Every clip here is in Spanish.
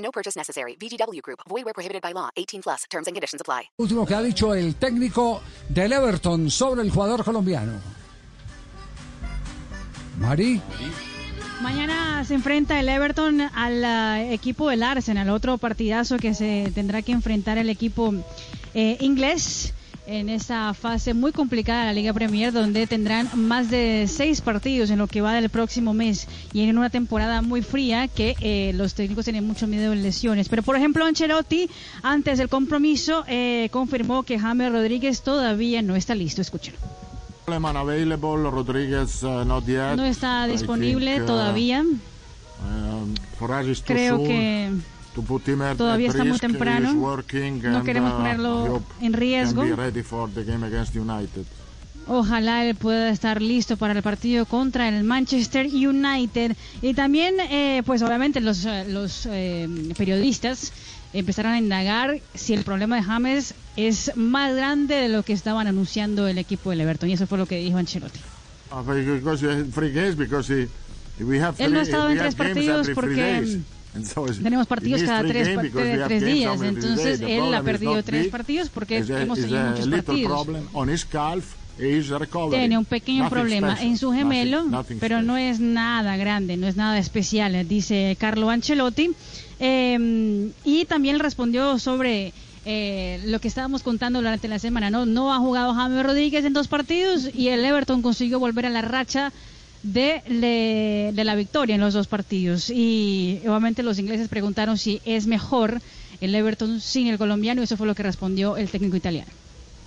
No purchase necessary. VGW Group. Void where prohibited by law. 18 plus. Terms and conditions apply. Último que ha dicho el técnico del Everton sobre el jugador colombiano. Mari. Mañana se enfrenta el Everton al uh, equipo del Arsenal, otro partidazo que se tendrá que enfrentar el equipo eh, inglés en esa fase muy complicada de la Liga Premier, donde tendrán más de seis partidos en lo que va del próximo mes y en una temporada muy fría que eh, los técnicos tienen mucho miedo de lesiones. Pero, por ejemplo, Ancelotti, antes del compromiso, eh, confirmó que James Rodríguez todavía no está listo. Escuchen. No está disponible todavía. Creo que todavía está muy temprano. No queremos ponerlo en riesgo. Ojalá él pueda estar listo para el partido contra el Manchester United. Y también, eh, pues obviamente los, los eh, periodistas empezaron a indagar si el problema de James es más grande de lo que estaban anunciando el equipo del Everton. Y eso fue lo que dijo Ancelotti. Él no ha estado en tres partidos porque tenemos partidos cada tres, tres días. Entonces él ha perdido tres partidos porque hemos tenido muchos partidos. Tiene un pequeño problema en su gemelo, pero no es nada grande, no es nada especial, dice Carlo Ancelotti. Eh, y también respondió sobre eh, lo que estábamos contando durante la semana. No, no ha jugado James Rodríguez en dos partidos y el Everton consiguió volver a la racha de, de, de la victoria en los dos partidos. Y obviamente los ingleses preguntaron si es mejor el Everton sin el colombiano y eso fue lo que respondió el técnico italiano.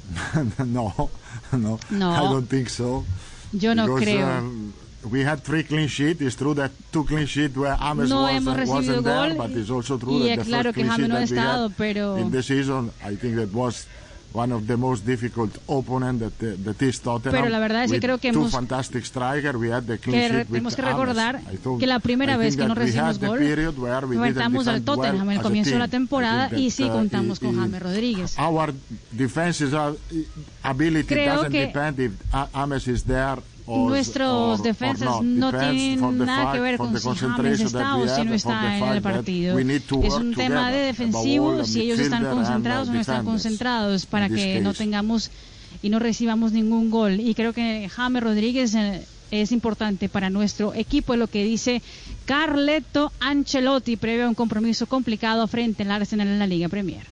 no, no, No. I don't think so. Yo no Because, creo. um, we had three clean sheets. It's true that two clean sheets where James No wasn't, hemos recibido wasn't there, gol but it's also true y that the claro first que James sheet no ha estado, pero- in the season, I think that was one of the most difficult opponent that, uh, that is Tottenham. Pero la verdad es que creo que two hemos- fantastic strikers. We had the que tenemos que recordar thought- que la primera vez que no recibimos gol enfrentamos al Tottenham en el comienzo de la temporada y sí uh, contamos con James Rodríguez. Our defenses are, ability Creo doesn't que depend if James is there Nuestros or- defensas or no tienen nada que ver con si James está o si no está en el partido. Es un tema de defensivo, si ellos están concentrados o no están concentrados para que no tengamos y no recibamos ningún gol. Y creo que James Rodríguez eh, es importante para nuestro equipo, es lo que dice Carleto Ancelotti previo a un compromiso complicado frente al Arsenal en la Liga Premier.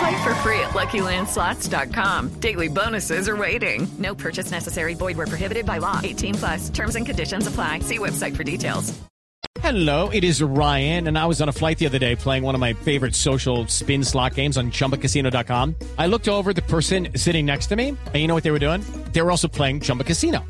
Play for free at LuckyLandSlots.com. Daily bonuses are waiting. No purchase necessary. Void were prohibited by law. 18 plus. Terms and conditions apply. See website for details. Hello, it is Ryan, and I was on a flight the other day playing one of my favorite social spin slot games on chumbacasino.com. I looked over the person sitting next to me, and you know what they were doing? They were also playing Chumba Casino.